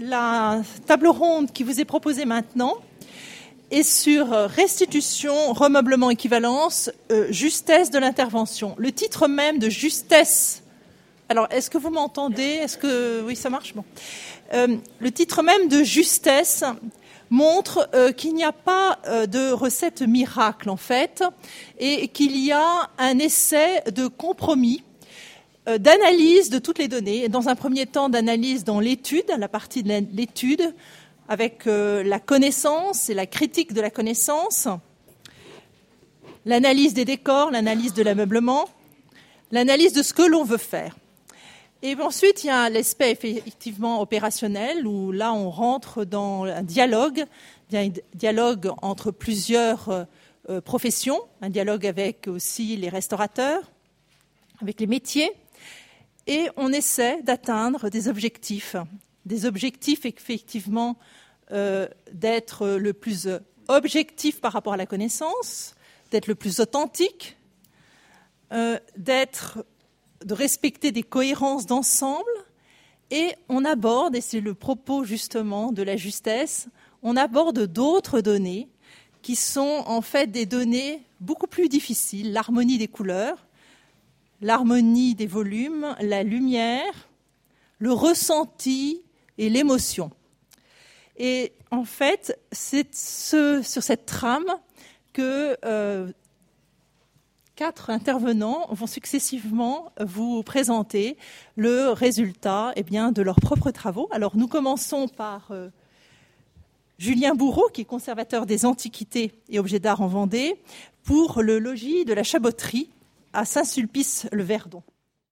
la table ronde qui vous est proposée maintenant est sur restitution, remeublement, équivalence, euh, justesse de l'intervention. Le titre même de justesse. Alors, est-ce que vous m'entendez? Est-ce que oui, ça marche? Bon. Euh, le titre même de justesse montre euh, qu'il n'y a pas de recette miracle en fait, et qu'il y a un essai de compromis euh, d'analyse de toutes les données, dans un premier temps d'analyse dans l'étude, la partie de l'étude, avec euh, la connaissance et la critique de la connaissance, l'analyse des décors, l'analyse de l'ameublement, l'analyse de ce que l'on veut faire. Et ensuite, il y a l'aspect effectivement opérationnel, où là, on rentre dans un dialogue, un dialogue entre plusieurs euh, professions, un dialogue avec aussi les restaurateurs, avec les métiers, et on essaie d'atteindre des objectifs, des objectifs effectivement euh, d'être le plus objectif par rapport à la connaissance, d'être le plus authentique, euh, de respecter des cohérences d'ensemble, et on aborde, et c'est le propos justement de la justesse, on aborde d'autres données qui sont en fait des données beaucoup plus difficiles, l'harmonie des couleurs, l'harmonie des volumes, la lumière, le ressenti et l'émotion. Et en fait, c'est sur cette trame que euh, quatre intervenants vont successivement vous présenter le résultat eh de leurs propres travaux. Alors nous commençons par euh, Julien Bourreau, qui est conservateur des antiquités et objets d'art en Vendée, pour le logis de la Chaboterie, à Saint-Sulpice-le-Verdon.